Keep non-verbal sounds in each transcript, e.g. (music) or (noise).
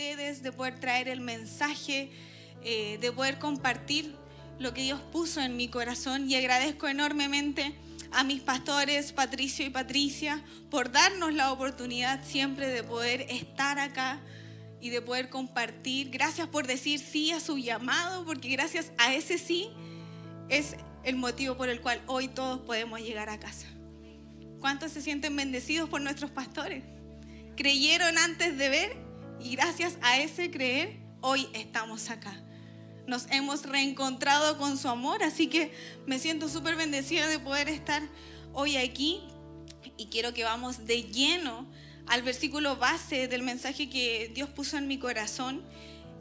ustedes, de poder traer el mensaje, eh, de poder compartir lo que Dios puso en mi corazón y agradezco enormemente a mis pastores Patricio y Patricia por darnos la oportunidad siempre de poder estar acá y de poder compartir. Gracias por decir sí a su llamado, porque gracias a ese sí es el motivo por el cual hoy todos podemos llegar a casa. ¿Cuántos se sienten bendecidos por nuestros pastores? Creyeron antes de ver y gracias a ese creer hoy estamos acá. Nos hemos reencontrado con su amor, así que me siento súper bendecida de poder estar hoy aquí y quiero que vamos de lleno al versículo base del mensaje que Dios puso en mi corazón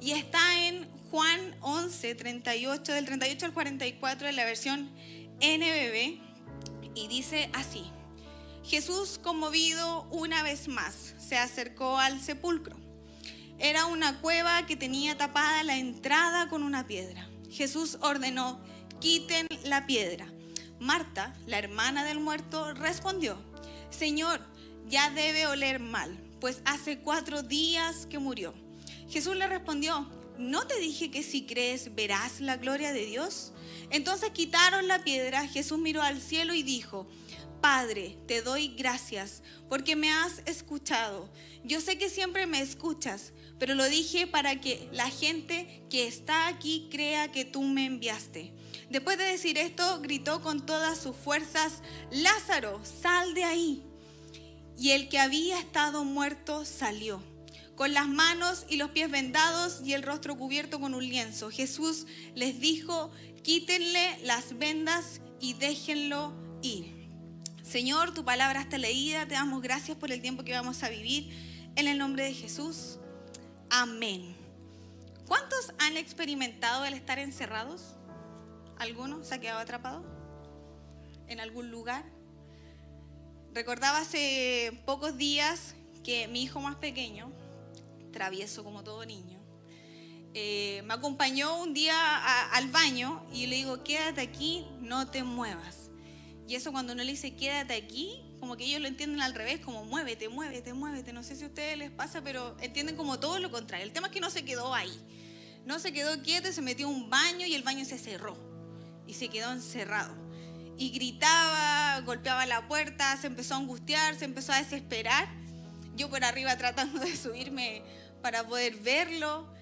y está en Juan 11, 38, del 38 al 44 de la versión NBB y dice así. Jesús, conmovido una vez más, se acercó al sepulcro. Era una cueva que tenía tapada la entrada con una piedra. Jesús ordenó, quiten la piedra. Marta, la hermana del muerto, respondió, Señor, ya debe oler mal, pues hace cuatro días que murió. Jesús le respondió, ¿no te dije que si crees verás la gloria de Dios? Entonces quitaron la piedra, Jesús miró al cielo y dijo, Padre, te doy gracias porque me has escuchado. Yo sé que siempre me escuchas, pero lo dije para que la gente que está aquí crea que tú me enviaste. Después de decir esto, gritó con todas sus fuerzas, Lázaro, sal de ahí. Y el que había estado muerto salió, con las manos y los pies vendados y el rostro cubierto con un lienzo. Jesús les dijo, quítenle las vendas y déjenlo ir. Señor, tu palabra está leída, te damos gracias por el tiempo que vamos a vivir. En el nombre de Jesús, amén. ¿Cuántos han experimentado el estar encerrados? ¿Alguno se ha quedado atrapado? ¿En algún lugar? Recordaba hace pocos días que mi hijo más pequeño, travieso como todo niño, eh, me acompañó un día al baño y le digo, quédate aquí, no te muevas. Y eso cuando uno le dice quédate aquí, como que ellos lo entienden al revés, como muévete, muévete, muévete. No sé si a ustedes les pasa, pero entienden como todo lo contrario. El tema es que no se quedó ahí. No se quedó quieto, se metió a un baño y el baño se cerró. Y se quedó encerrado. Y gritaba, golpeaba la puerta, se empezó a angustiar, se empezó a desesperar. Yo por arriba tratando de subirme para poder verlo.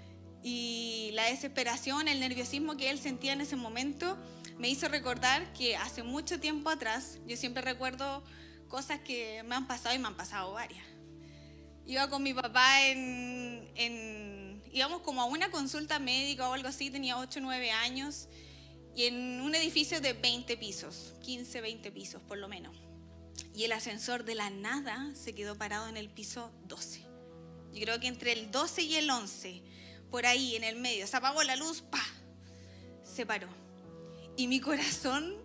Y la desesperación, el nerviosismo que él sentía en ese momento me hizo recordar que hace mucho tiempo atrás, yo siempre recuerdo cosas que me han pasado y me han pasado varias. Iba con mi papá en, íbamos como a una consulta médica o algo así, tenía 8 o 9 años, y en un edificio de 20 pisos, 15, 20 pisos por lo menos. Y el ascensor de la nada se quedó parado en el piso 12. Yo creo que entre el 12 y el 11, por ahí en el medio, se apagó la luz, pa, se paró y mi corazón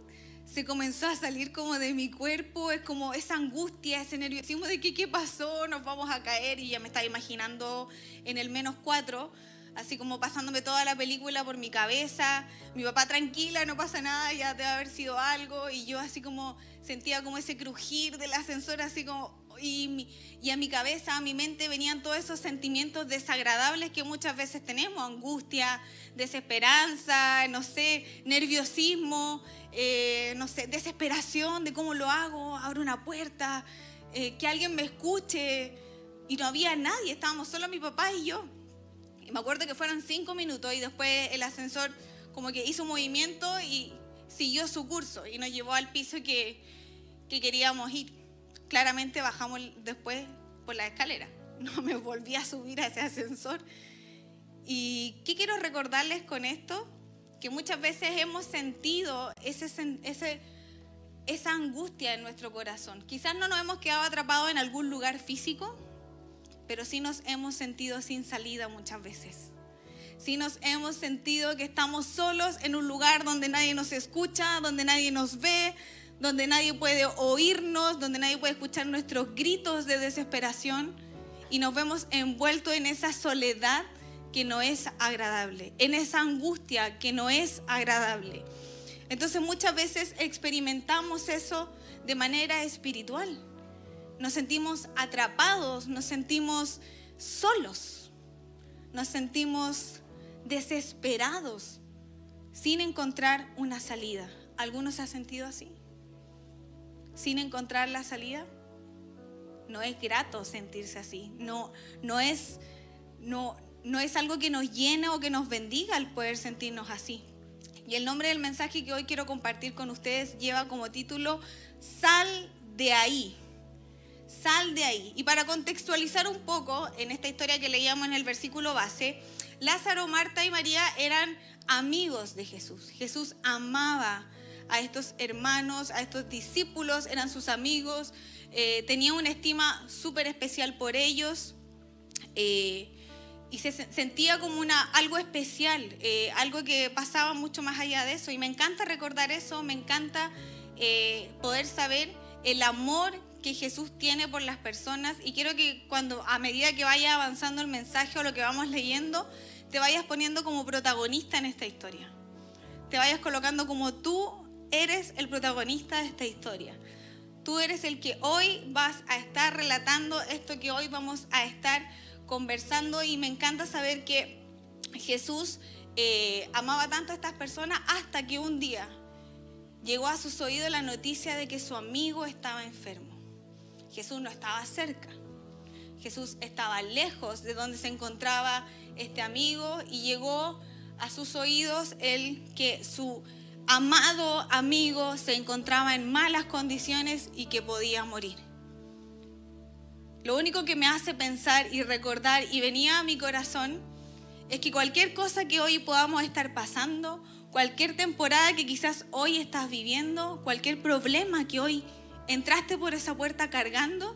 se comenzó a salir como de mi cuerpo, es como esa angustia, ese nerviosismo de que qué pasó, nos vamos a caer y ya me estaba imaginando en el menos cuatro, así como pasándome toda la película por mi cabeza, mi papá tranquila, no pasa nada, ya debe haber sido algo y yo así como sentía como ese crujir del ascensor, así como y, a mi cabeza, a mi mente venían todos esos sentimientos desagradables que muchas veces tenemos, angustia, desesperanza, no sé, nerviosismo, eh, no sé, desesperación de cómo lo hago, abro una puerta, eh, que alguien me escuche. Y no había nadie, estábamos solo mi papá y yo. Y me acuerdo que fueron cinco minutos y después el ascensor como que hizo un movimiento y siguió su curso y nos llevó al piso que, que queríamos ir claramente bajamos después por la escalera. (laughs) No me volví a subir a ese ascensor. ¿Y qué quiero recordarles con esto? Que muchas veces hemos sentido esa angustia en nuestro corazón. Quizás no nos hemos quedado atrapados en algún lugar físico, pero sí nos hemos sentido sin salida muchas veces. Sí nos hemos sentido que estamos solos en un lugar donde nadie nos escucha, donde nadie nos ve, donde nadie puede oírnos, donde nadie puede escuchar nuestros gritos de desesperación y nos vemos envueltos en esa soledad que no es agradable, en esa angustia que no es agradable. Entonces muchas veces experimentamos eso de manera espiritual. Nos sentimos atrapados, nos sentimos solos. nos sentimos desesperados sin encontrar una salida. ¿Algunos se ha sentido así? Sin encontrar la salida. No es grato sentirse así. No, no, es, no, no es algo que nos llena o que nos bendiga el poder sentirnos así. Y el nombre del mensaje que hoy quiero compartir con ustedes lleva como título Sal de ahí. Sal de ahí. Y para contextualizar un poco en esta historia que leíamos en el versículo base, Lázaro, Marta y María eran amigos de Jesús. Jesús amaba a estos hermanos, a estos discípulos, eran sus amigos, eh, tenía una estima súper especial por ellos. Eh, y se sentía como una, algo especial, eh, algo que pasaba mucho más allá de eso. Y me encanta recordar eso, me encanta poder saber el amor que Jesús tiene por las personas. Y quiero que cuando, a medida que vaya avanzando el mensaje o lo que vamos leyendo, te vayas poniendo como protagonista en esta historia. Te vayas colocando como tú eres el protagonista de esta historia. Tú eres el que hoy vas a estar relatando esto que hoy vamos a estar conversando y me encanta saber que Jesús eh, amaba tanto a estas personas hasta que un día llegó a sus oídos la noticia de que su amigo estaba enfermo. Jesús no estaba cerca. Jesús estaba lejos de donde se encontraba este amigo y llegó a sus oídos el que su amado amigo se encontraba en malas condiciones y que podía morir. Lo único que me hace pensar y recordar y venía a mi corazón es que cualquier cosa que hoy podamos estar pasando, cualquier temporada que quizás hoy estás viviendo, cualquier problema que hoy entraste por esa puerta cargando,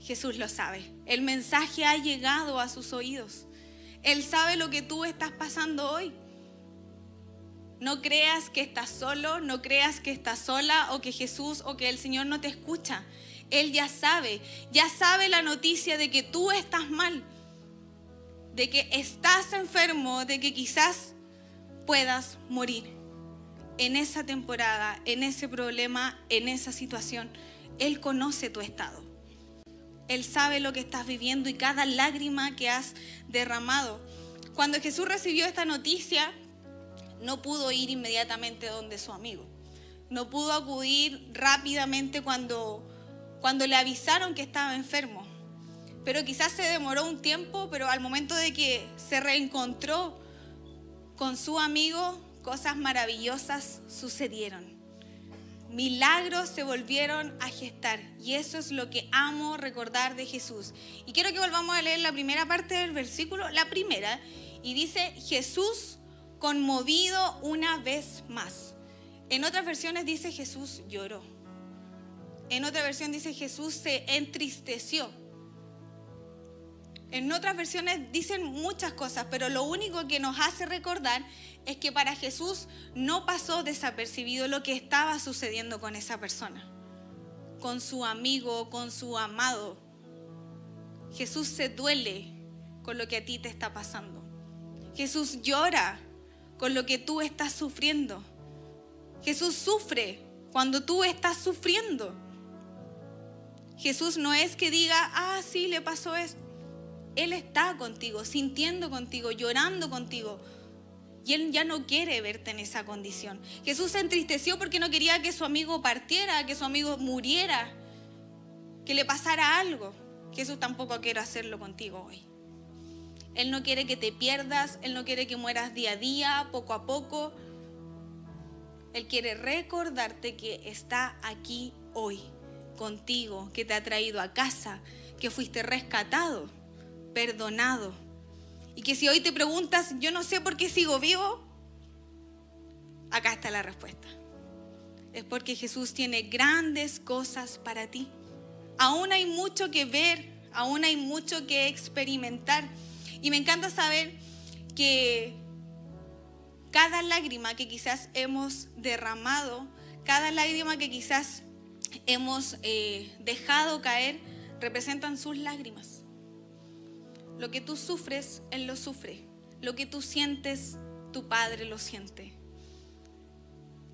Jesús lo sabe. El mensaje ha llegado a sus oídos. Él sabe lo que tú estás pasando hoy. No creas que estás solo, no creas que estás sola o que Jesús o que el Señor no te escucha. Él ya sabe, ya sabe la noticia de que tú estás mal, de que estás enfermo, de que quizás puedas morir. En esa temporada, en ese problema, en esa situación, Él conoce tu estado. Él sabe lo que estás viviendo y cada lágrima que has derramado. Cuando Jesús recibió esta noticia, no pudo ir inmediatamente donde su amigo. No pudo acudir rápidamente cuando cuando le avisaron que estaba enfermo. Pero quizás se demoró un tiempo, pero al momento de que se reencontró con su amigo, cosas maravillosas sucedieron. Milagros se volvieron a gestar y eso es lo que amo recordar de Jesús. Y quiero que volvamos a leer la primera parte del versículo, la primera, y dice, Jesús conmovido una vez más. En otras versiones dice Jesús lloró. En otra versión dice Jesús se entristeció. En otras versiones dicen muchas cosas, pero lo único que nos hace recordar es que para Jesús no pasó desapercibido lo que estaba sucediendo con esa persona, con su amigo, con su amado. Jesús se duele con lo que a ti te está pasando. Jesús llora con lo que tú estás sufriendo. Jesús sufre cuando tú estás sufriendo. Jesús no es que diga, ah, sí, le pasó esto. Él está contigo, sintiendo contigo, llorando contigo. Y Él ya no quiere verte en esa condición. Jesús se entristeció porque no quería que su amigo partiera, que su amigo muriera, que le pasara algo. Jesús tampoco quiere hacerlo contigo hoy. Él no quiere que te pierdas, Él no quiere que mueras día a día, poco a poco. Él quiere recordarte que está aquí hoy contigo, que te ha traído a casa, que fuiste rescatado, perdonado. Y que si hoy te preguntas, yo no sé por qué sigo vivo, acá está la respuesta. Es porque Jesús tiene grandes cosas para ti. Aún hay mucho que ver, aún hay mucho que experimentar. Y me encanta saber que cada lágrima que quizás hemos derramado, cada lágrima que quizás hemos eh, dejado caer representan sus lágrimas. Lo que tú sufres, Él lo sufre. Lo que tú sientes, tu Padre lo siente.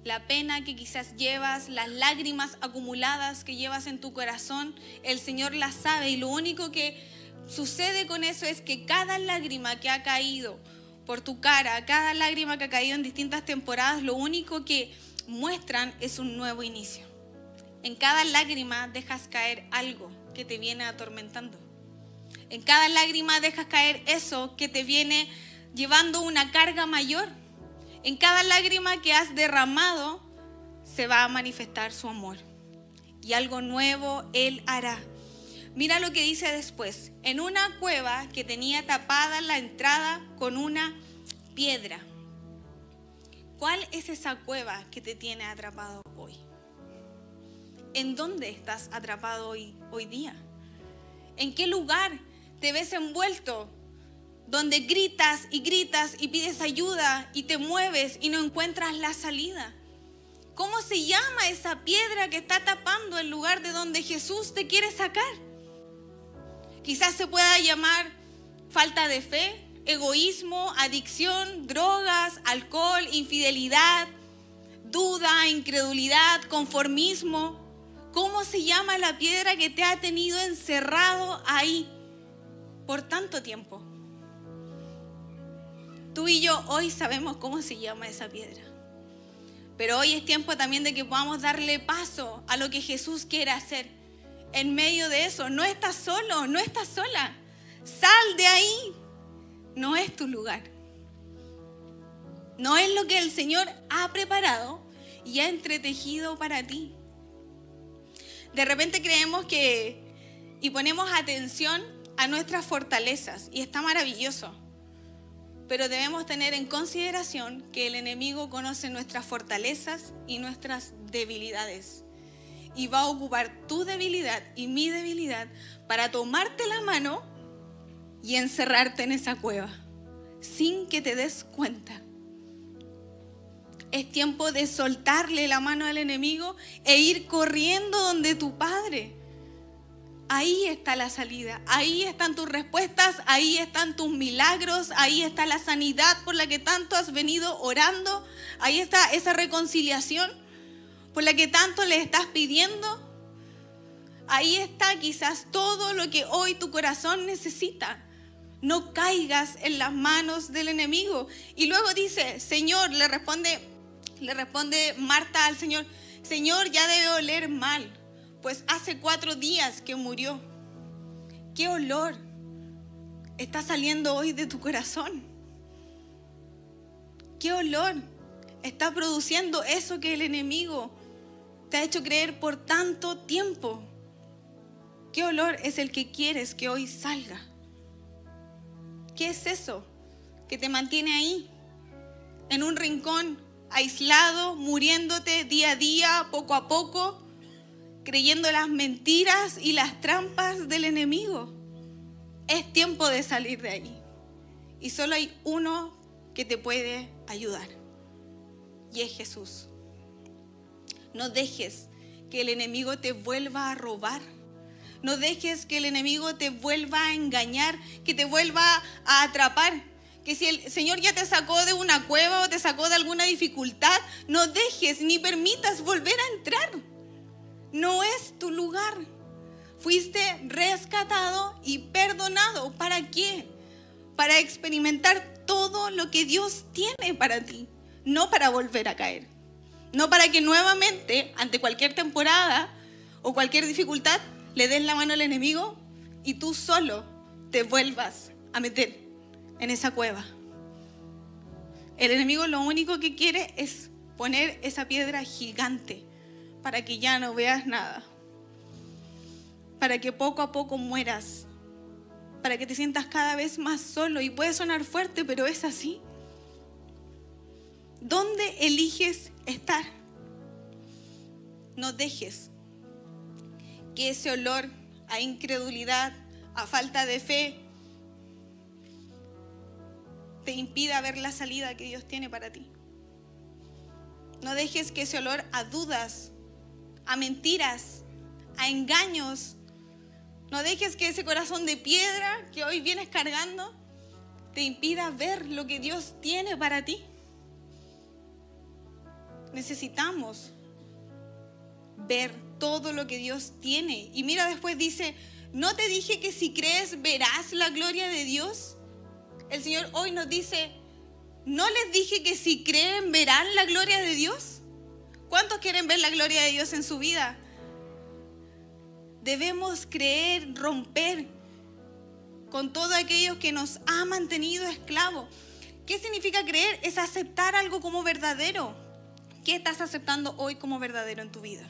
La pena que quizás llevas, las lágrimas acumuladas que llevas en tu corazón, el Señor las sabe y lo único que sucede con eso es que cada lágrima que ha caído por tu cara, cada lágrima que ha caído en distintas temporadas, lo único que muestran es un nuevo inicio. En cada lágrima dejas caer algo que te viene atormentando. En cada lágrima dejas caer eso que te viene llevando una carga mayor. En cada lágrima que has derramado se va a manifestar su amor. Y algo nuevo Él hará. Mira lo que dice después. En una cueva que tenía tapada la entrada con una piedra. ¿Cuál es esa cueva que te tiene atrapado hoy? ¿En dónde estás atrapado hoy, hoy día? ¿En qué lugar te ves envuelto? Donde gritas y gritas y pides ayuda y te mueves y no encuentras la salida. ¿Cómo se llama esa piedra que está tapando el lugar de donde Jesús te quiere sacar? Quizás se pueda llamar falta de fe, egoísmo, adicción, drogas, alcohol, infidelidad, duda, incredulidad, conformismo. ¿Cómo se llama la piedra que te ha tenido encerrado ahí por tanto tiempo? Tú y yo hoy sabemos cómo se llama esa piedra. Pero hoy es tiempo también de que podamos darle paso a lo que Jesús quiere hacer en medio de eso. No estás solo, no estás sola. Sal de ahí. No es tu lugar. No es lo que el Señor ha preparado y ha entretejido para ti. De repente creemos que y ponemos atención a nuestras fortalezas y está maravilloso. Pero debemos tener en consideración que el enemigo conoce nuestras fortalezas y nuestras debilidades. Y va a ocupar tu debilidad y mi debilidad para tomarte la mano y encerrarte en esa cueva sin que te des cuenta. Es tiempo de soltarle la mano al enemigo e ir corriendo donde tu Padre. Ahí está la salida, ahí están tus respuestas, ahí están tus milagros, ahí está la sanidad por la que tanto has venido orando, ahí está esa reconciliación por la que tanto le estás pidiendo. Ahí está quizás todo lo que hoy tu corazón necesita. No caigas en las manos del enemigo. Y luego dice, Señor, le responde, le responde Marta al Señor, Señor, ya debe oler mal pues hace cuatro días que murió. ¿Qué olor está saliendo hoy de tu corazón? ¿Qué olor está produciendo eso que el enemigo te ha hecho creer por tanto tiempo? ¿Qué olor es el que quieres que hoy salga? ¿Qué es eso que te mantiene ahí, en un rincón, aislado, muriéndote día a día, poco a poco? creyendo las mentiras y las trampas del enemigo. Es tiempo de salir de ahí. Y solo hay uno que te puede ayudar. Y es Jesús. No dejes que el enemigo te vuelva a robar. No dejes que el enemigo te vuelva a engañar, que te vuelva a atrapar. Que si el Señor ya te sacó de una cueva o te sacó de alguna dificultad, no dejes ni permitas volver a entrar no es tu lugar. Fuiste rescatado y perdonado. ¿Para qué? Para experimentar todo lo que Dios tiene para ti, no para volver a caer. No para que nuevamente, ante cualquier temporada o cualquier dificultad, le des la mano al enemigo y tú solo te vuelvas a meter en esa cueva. El enemigo lo único que quiere es poner esa piedra gigante para que ya no veas nada, para que poco a poco mueras, para que te sientas cada vez más solo. Y puede sonar fuerte, pero es así. ¿Dónde eliges estar? No dejes que ese olor a incredulidad, a falta de fe, te impida ver la salida que Dios tiene para ti. No dejes que ese olor a dudas, a mentiras, a engaños. No dejes que ese corazón de piedra que hoy vienes cargando te impida ver lo que Dios tiene para ti. Necesitamos ver todo lo que Dios tiene. Y mira después dice, ¿No te dije que si crees verás la gloria de Dios? El Señor hoy nos dice, ¿no les dije que si creen verán la gloria de Dios? ¿Cuántos quieren ver la gloria de Dios en su vida? Debemos creer, romper con todo aquello que nos ha mantenido esclavos. ¿Qué significa creer? Es aceptar algo como verdadero. ¿Qué estás aceptando hoy como verdadero en tu vida?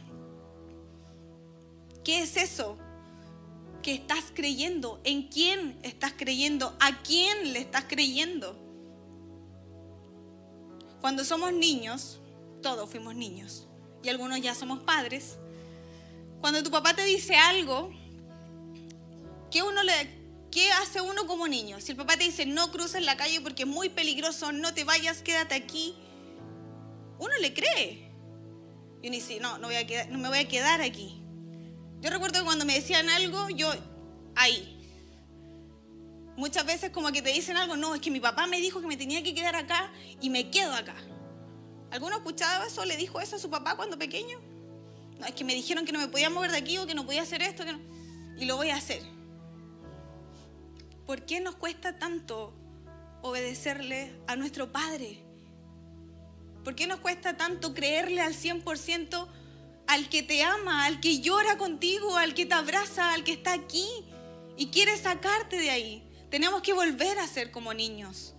¿Qué es eso que estás creyendo? ¿En quién estás creyendo? ¿A quién le estás creyendo? Cuando somos niños, todos fuimos niños y algunos ya somos padres. Cuando tu papá te dice algo, ¿qué, uno le, ¿qué hace uno como niño? Si el papá te dice no cruces la calle porque es muy peligroso, no te vayas, quédate aquí, uno le cree. Y uno dice, no, no, voy a no me voy a quedar aquí. Yo recuerdo que cuando me decían algo, yo ahí. Muchas veces como que te dicen algo, no, es que mi papá me dijo que me tenía que quedar acá y me quedo acá. ¿Alguno ha escuchado eso? ¿Le dijo eso a su papá cuando pequeño? No, es que me dijeron que no me podía mover de aquí o que no podía hacer esto. Y lo voy a hacer. ¿Por qué nos cuesta tanto obedecerle a nuestro Padre? ¿Por qué nos cuesta tanto creerle al 100% al que te ama, al que llora contigo, al que te abraza, al que está aquí y quiere sacarte de ahí. Tenemos que volver a ser como niños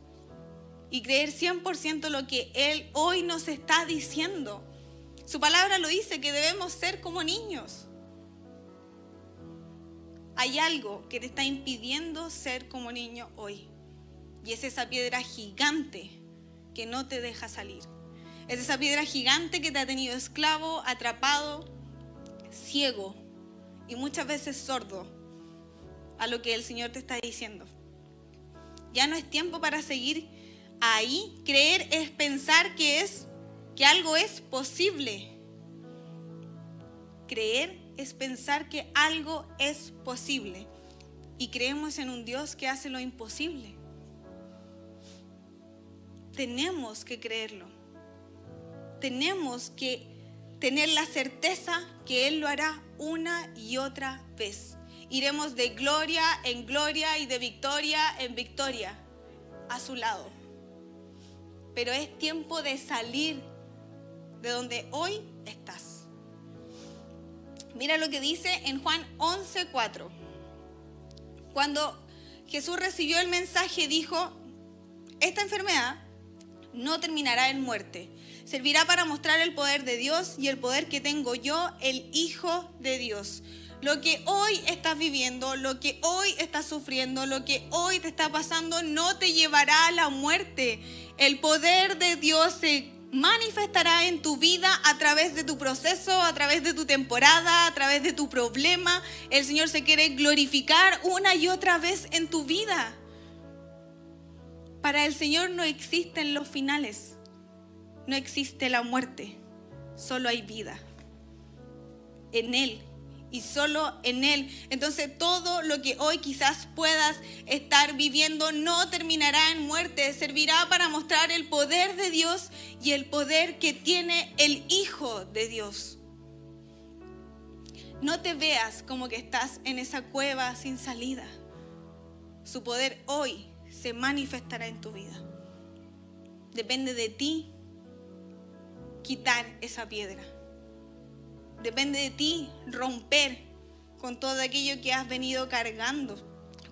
y creer 100% lo que Él hoy nos está diciendo. Su palabra lo dice, que debemos ser como niños. Hay algo que te está impidiendo ser como niño hoy. Y es esa piedra gigante que no te deja salir. Es esa piedra gigante que te ha tenido esclavo, atrapado, ciego y muchas veces sordo a lo que el Señor te está diciendo. Ya no es tiempo para seguir ahí. Creer es pensar que es que algo es posible. Creer es pensar que algo es posible y creemos en un Dios que hace lo imposible. Tenemos que creerlo tenemos que tener la certeza que Él lo hará una y otra vez. Iremos de gloria en gloria y de victoria en victoria a su lado. Pero es tiempo de salir de donde hoy estás. Mira lo que dice en Juan 11:4. Cuando Jesús recibió el mensaje, dijo, esta enfermedad no terminará en muerte, servirá para mostrar el poder de Dios y el poder que tengo yo, el Hijo de Dios. Lo que hoy estás viviendo, lo que hoy estás sufriendo, lo que hoy te está pasando, no te llevará a la muerte. El poder de Dios se manifestará en tu vida a través de tu proceso, a través de tu temporada, a través de tu problema. El Señor se quiere glorificar una y otra vez en tu vida. Para el Señor no existen los finales no existe la muerte, solo hay vida. En Él y solo en Él. Entonces todo lo que hoy quizás puedas estar viviendo no terminará en muerte, servirá para mostrar el poder de Dios y el poder que tiene el Hijo de Dios. No te veas como que estás en esa cueva sin salida. Su poder hoy se manifestará en tu vida. Depende de ti quitar esa piedra. Depende de ti romper con todo aquello que has venido cargando,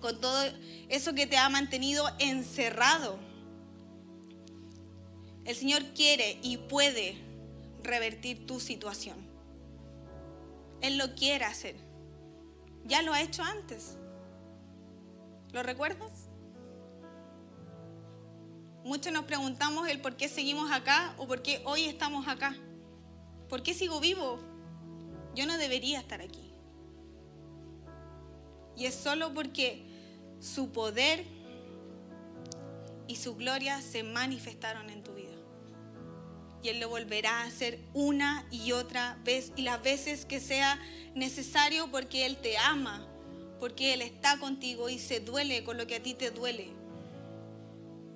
con todo eso que te ha mantenido encerrado. El Señor quiere y puede revertir tu situación. Él lo quiere hacer. Ya lo ha hecho antes. ¿Lo recuerdas? Muchos nos preguntamos el por qué seguimos acá o por qué hoy estamos acá. ¿Por qué sigo vivo? Yo no debería estar aquí. Y es solo porque su poder y su gloria se manifestaron en tu vida. Y Él lo volverá a hacer una y otra vez y las veces que sea necesario porque Él te ama, porque Él está contigo y se duele con lo que a ti te duele.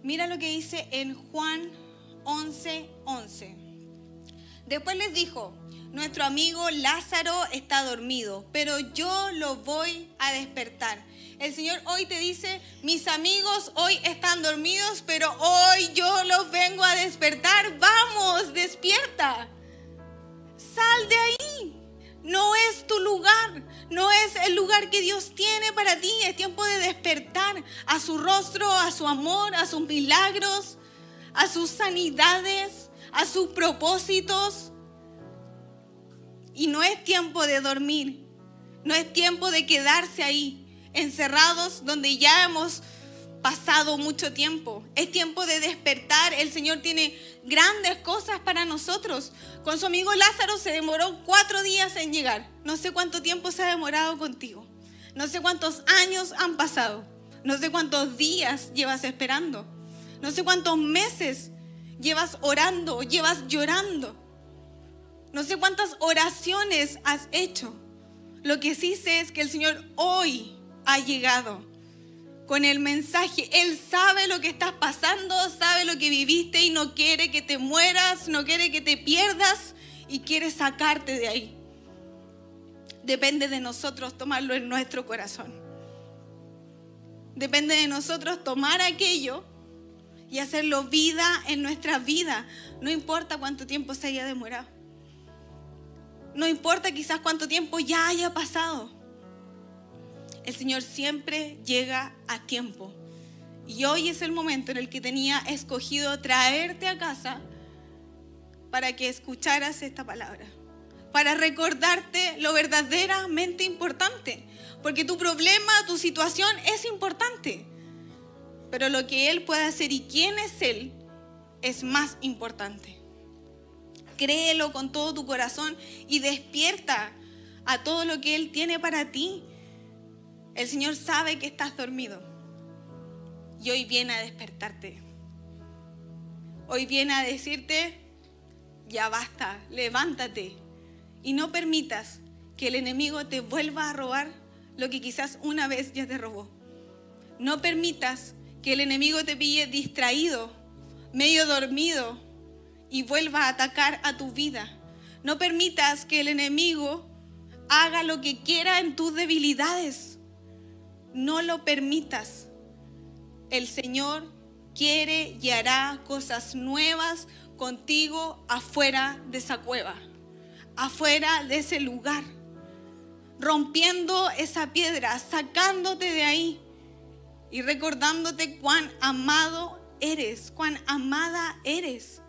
Mira lo que dice en Juan 11, 11. Después les dijo, nuestro amigo Lázaro está dormido, pero yo lo voy a despertar. El Señor hoy te dice, mis amigos hoy están dormidos, pero hoy yo los vengo a despertar. Vamos, despierta. Sal de ahí. No es tu lugar, no es el lugar que Dios tiene para ti. Es tiempo de despertar a su rostro, a su amor, a sus milagros, a sus sanidades, a sus propósitos. Y no es tiempo de dormir, no es tiempo de quedarse ahí, encerrados donde ya hemos pasado mucho tiempo. Es tiempo de despertar. El Señor tiene grandes cosas para nosotros. Con su amigo Lázaro se demoró cuatro días en llegar. No sé cuánto tiempo se ha demorado contigo. No sé cuántos años han pasado. No sé cuántos días llevas esperando. No sé cuántos meses llevas orando, llevas llorando. No sé cuántas oraciones has hecho. Lo que sí sé es que el Señor hoy ha llegado con el mensaje. Él sabe lo que estás pasando, sabe lo que viviste y no quiere que te mueras, no quiere que te pierdas y quiere sacarte de ahí. Depende de nosotros tomarlo en nuestro corazón. Depende de nosotros tomar aquello y hacerlo vida en nuestra vida. No importa cuánto tiempo se haya demorado. No importa quizás cuánto tiempo ya haya pasado. El Señor siempre llega a tiempo. Y hoy es el momento en el que tenía escogido traerte a casa para que escucharas esta palabra. Para recordarte lo verdaderamente importante. Porque tu problema, tu situación es importante. Pero lo que Él puede hacer y quién es Él es más importante créelo con todo tu corazón y despierta a todo lo que Él tiene para ti. El Señor sabe que estás dormido y hoy viene a despertarte. Hoy viene a decirte, ya basta, levántate y no permitas que el enemigo te vuelva a robar lo que quizás una vez ya te robó. No permitas que el enemigo te pille distraído, medio dormido, y vuelva a atacar a tu vida. No permitas que el enemigo haga lo que quiera en tus debilidades. No lo permitas. El Señor quiere y hará cosas nuevas contigo afuera de esa cueva, afuera de ese lugar, rompiendo esa piedra, sacándote de ahí y recordándote cuán amado eres, cuán amada eres.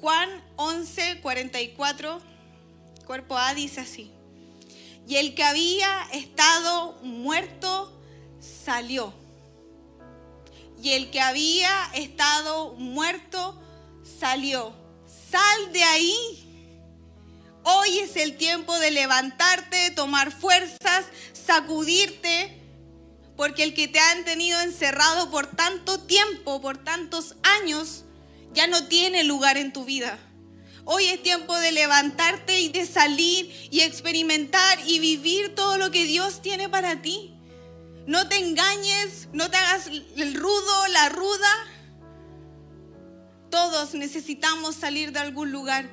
Juan 11, 44, cuerpo A dice así. Y el que había estado muerto salió. Y el que había estado muerto salió. Sal de ahí. Hoy es el tiempo de levantarte, tomar fuerzas, sacudirte, porque el que te han tenido encerrado por tanto tiempo, por tantos años, ya no tiene lugar en tu vida. Hoy es tiempo de levantarte y de salir y experimentar y vivir todo lo que Dios tiene para ti. No te engañes, no te hagas el rudo, la ruda. Todos necesitamos salir de algún lugar.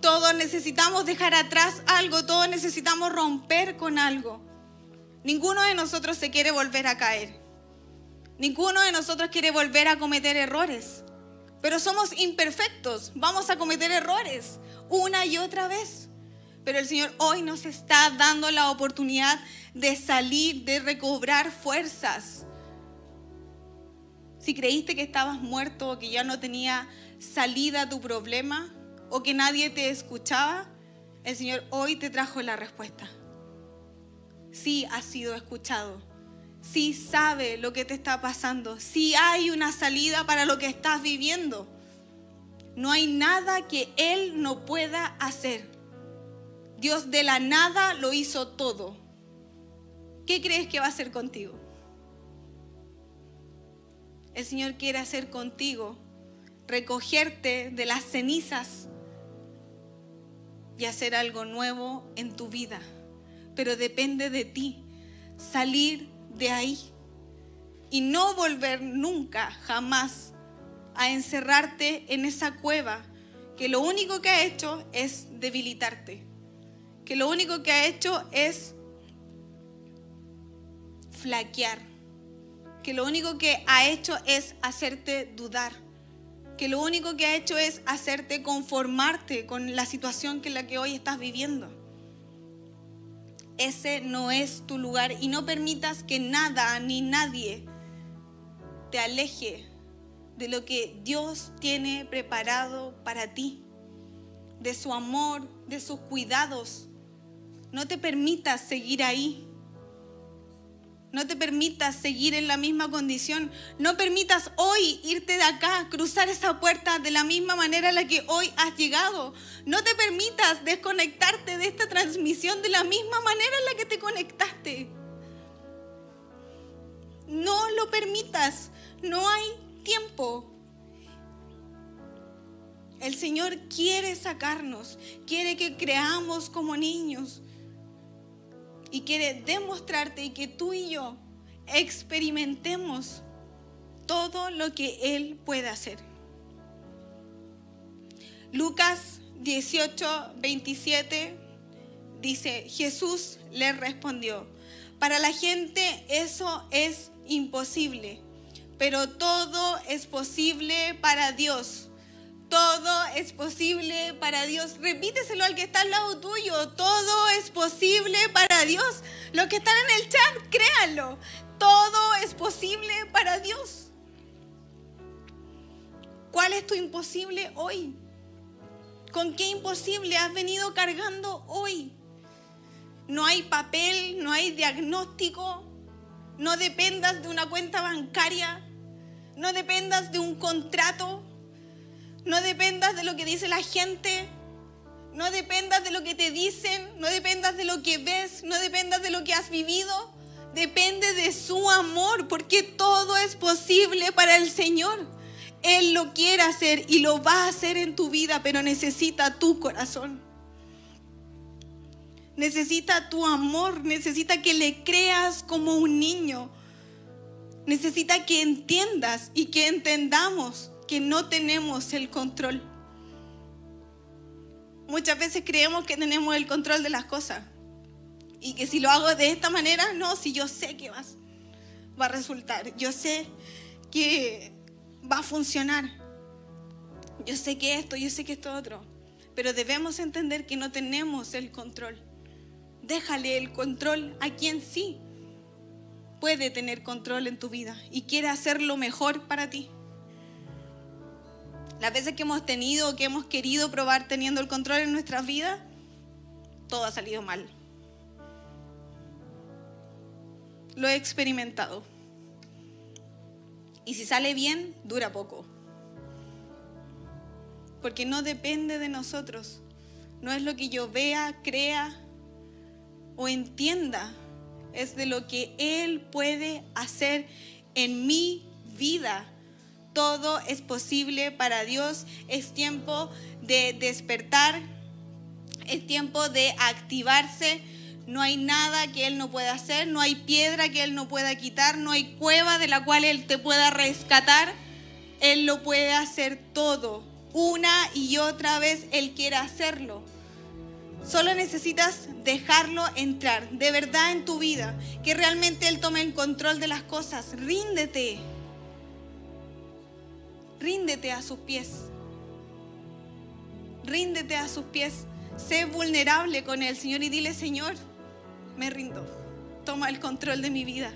Todos necesitamos dejar atrás algo. Todos necesitamos romper con algo. Ninguno de nosotros se quiere volver a caer. Ninguno de nosotros quiere volver a cometer errores. Pero somos imperfectos, vamos a cometer errores una y otra vez. Pero el Señor hoy nos está dando la oportunidad de salir, de recobrar fuerzas. Si creíste que estabas muerto o que ya no tenía salida tu problema o que nadie te escuchaba, el Señor hoy te trajo la respuesta. Sí has sido escuchado si sabe lo que te está pasando, si hay una salida para lo que estás viviendo. No hay nada que Él no pueda hacer. Dios de la nada lo hizo todo. ¿Qué crees que va a hacer contigo? El Señor quiere hacer contigo, recogerte de las cenizas y hacer algo nuevo en tu vida. Pero depende de ti salir de ahí y no volver nunca, jamás, a encerrarte en esa cueva que lo único que ha hecho es debilitarte, que lo único que ha hecho es flaquear, que lo único que ha hecho es hacerte dudar, que lo único que ha hecho es hacerte conformarte con la situación que la que hoy estás viviendo. Ese no es tu lugar y no permitas que nada ni nadie te aleje de lo que Dios tiene preparado para ti, de su amor, de sus cuidados. No te permitas seguir ahí. No te permitas seguir en la misma condición. No permitas hoy irte de acá, cruzar esa puerta de la misma manera en la que hoy has llegado. No te permitas desconectarte de esta transmisión de la misma manera en la que te conectaste. No lo permitas. No hay tiempo. El Señor quiere sacarnos, quiere que creamos como niños y quiere demostrarte y que tú y yo experimentemos todo lo que Él puede hacer. Lucas 18, 27 dice, Jesús le respondió, para la gente eso es imposible, pero todo es posible para Dios todo es posible para Dios. Repíteselo al que está al lado tuyo. Todo es posible para Dios. Los que están en el chat, créanlo. Todo es posible para Dios. ¿Cuál es tu imposible hoy? ¿Con qué imposible has venido cargando hoy? No hay papel, no hay diagnóstico. No dependas de una cuenta bancaria. No dependas de un contrato no dependas de lo que dice la gente. No dependas de lo que te dicen. No dependas de lo que ves. No dependas de lo que has vivido. Depende de su amor, porque todo es posible para el Señor. Él lo quiere hacer y lo va a hacer en tu vida, pero necesita tu corazón. Necesita tu amor, necesita que le creas como un niño. Necesita que entiendas y que entendamos que no tenemos el control. Muchas veces creemos que tenemos el control de las cosas y que si lo hago de esta manera, no, si yo sé que va a resultar, yo sé que va a funcionar, yo sé que esto, yo sé que esto otro, pero debemos entender que no tenemos el control. Déjale el control a quien sí puede tener control en tu vida y quiere hacer lo mejor para ti. Las veces que hemos tenido, que hemos querido probar teniendo el control en nuestras vidas, todo ha salido mal. Lo he experimentado. Y si sale bien, dura poco. Porque no depende de nosotros. No es lo que yo vea, crea o entienda. Es de lo que Él puede hacer en mi vida todo es posible para Dios. Es tiempo de despertar. Es tiempo de activarse. No hay nada que Él no pueda hacer. No hay piedra que Él no pueda quitar. No hay cueva de la cual Él te pueda rescatar. Él lo puede hacer todo. Una y otra vez Él quiere hacerlo. Solo necesitas dejarlo entrar de verdad en tu vida. Que realmente Él tome el control de las cosas. Ríndete. Ríndete a sus pies. Ríndete a sus pies. Sé vulnerable con el Señor y dile, Señor, me rindo. Toma el control de mi vida.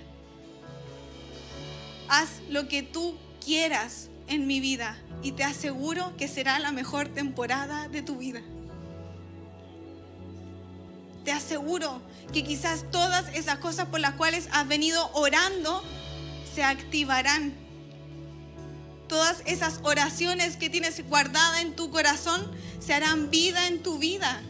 Haz lo que tú quieras en mi vida y te aseguro que será la mejor temporada de tu vida. Te aseguro que quizás todas esas cosas por las cuales has venido orando se activarán todas esas oraciones que tienes guardadas en tu corazón se harán vida en tu vida.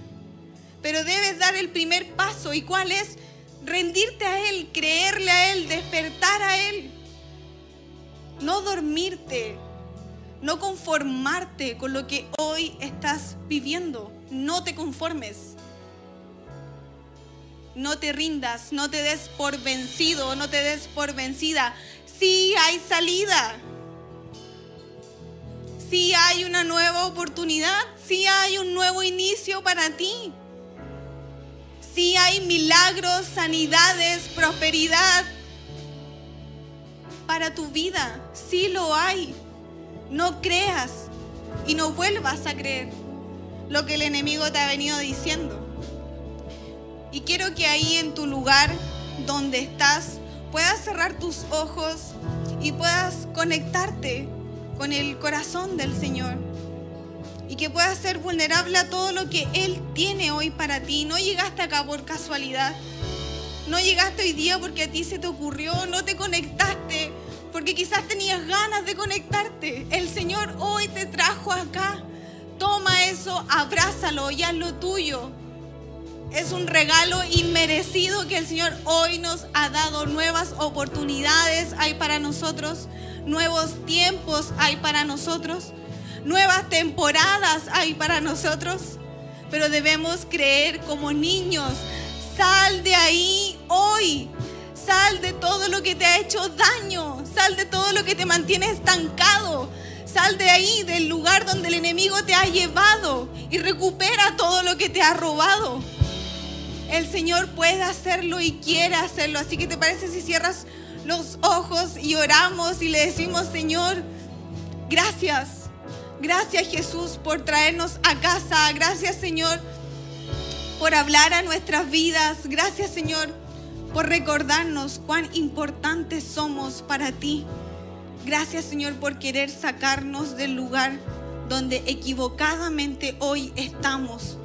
Pero debes dar el primer paso. ¿Y cuál es? Rendirte a Él, creerle a Él, despertar a Él. No dormirte, no conformarte con lo que hoy estás viviendo. No te conformes. No te rindas, no te des por vencido, no te des por vencida. Sí hay salida sí hay una nueva oportunidad, sí hay un nuevo inicio para ti. Sí hay milagros, sanidades, prosperidad para tu vida. Sí lo hay. No creas y no vuelvas a creer lo que el enemigo te ha venido diciendo. Y quiero que ahí en tu lugar donde estás puedas cerrar tus ojos y puedas conectarte con el corazón del Señor. Y que puedas ser vulnerable a todo lo que Él tiene hoy para ti. No llegaste acá por casualidad. No llegaste hoy día porque a ti se te ocurrió. No te conectaste porque quizás tenías ganas de conectarte. El Señor hoy te trajo acá. Toma eso, abrázalo y hazlo tuyo. Es un regalo inmerecido que el Señor hoy nos ha dado. Nuevas oportunidades hay para nosotros. Nuevos tiempos hay para nosotros. Nuevas temporadas hay para nosotros. Pero debemos creer como niños. Sal de ahí hoy. Sal de todo lo que te ha hecho daño. Sal de todo lo que te mantiene estancado. Sal de ahí, del lugar donde el enemigo te ha llevado. Y recupera todo lo que te ha robado. El Señor puede hacerlo y quiere hacerlo. Así que te parece si cierras los ojos y oramos y le decimos, Señor, gracias. Gracias Jesús por traernos a casa. Gracias Señor por hablar a nuestras vidas. Gracias Señor por recordarnos cuán importantes somos para ti. Gracias Señor por querer sacarnos del lugar donde equivocadamente hoy estamos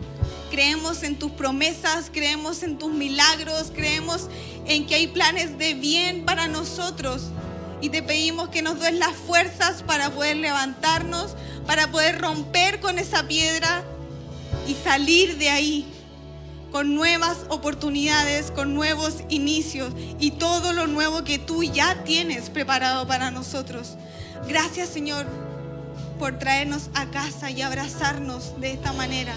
creemos en tus promesas, creemos en tus milagros, creemos en que hay planes de bien para nosotros. Y te pedimos que nos des las fuerzas para poder levantarnos, para poder romper con esa piedra y salir de ahí con nuevas oportunidades, con nuevos inicios y todo lo nuevo que tú ya tienes preparado para nosotros. Gracias Señor por traernos a casa y abrazarnos de esta manera.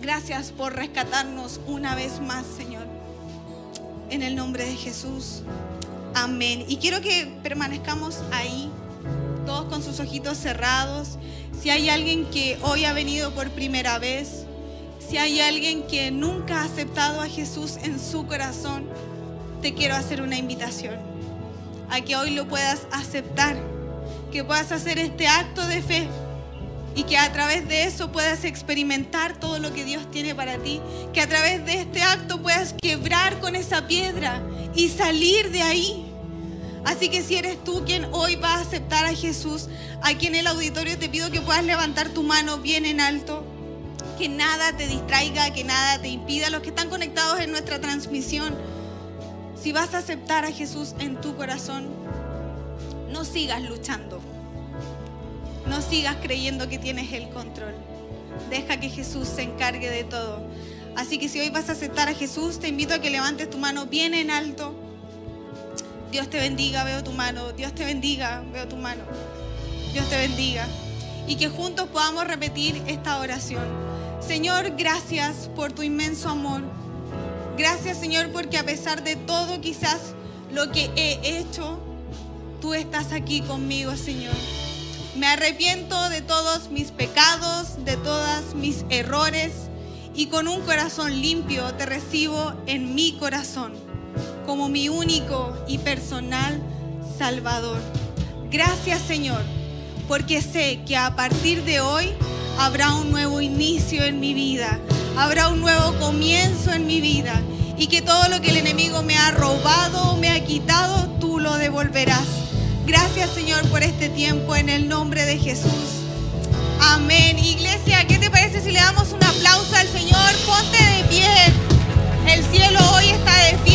Gracias por rescatarnos una vez más, Señor. En el nombre de Jesús. Amén. Y quiero que permanezcamos ahí, todos con sus ojitos cerrados. Si hay alguien que hoy ha venido por primera vez, si hay alguien que nunca ha aceptado a Jesús en su corazón, te quiero hacer una invitación a que hoy lo puedas aceptar, que puedas hacer este acto de fe y que a través de eso puedas experimentar todo lo que Dios tiene para ti, que a través de este acto puedas quebrar con esa piedra y salir de ahí. Así que si eres tú quien hoy va a aceptar a Jesús, aquí en el auditorio te pido que puedas levantar tu mano bien en alto, que nada te distraiga, que nada te impida. Los que están conectados en nuestra transmisión, si vas a aceptar a Jesús en tu corazón, no sigas luchando. No sigas creyendo que tienes el control. Deja que Jesús se encargue de todo. Así que si hoy vas a aceptar a Jesús, te invito a que levantes tu mano bien en alto. Dios te bendiga, veo tu mano. Dios te bendiga, veo tu mano. Dios te bendiga. Y que juntos podamos repetir esta oración. Señor, gracias por tu inmenso amor. Gracias, Señor, porque a pesar de todo quizás lo que he hecho, tú estás aquí conmigo, Señor. Me arrepiento de todos mis pecados, de todos mis errores y con un corazón limpio te recibo en mi corazón como mi único y personal Salvador. Gracias Señor, porque sé que a partir de hoy habrá un nuevo inicio en mi vida, habrá un nuevo comienzo en mi vida y que todo lo que el enemigo me ha robado, me ha quitado, tú lo devolverás. Gracias Señor por este tiempo en el nombre de Jesús. Amén. Iglesia, ¿qué te parece si le damos un aplauso al Señor? Ponte de pie. El cielo hoy está de pie.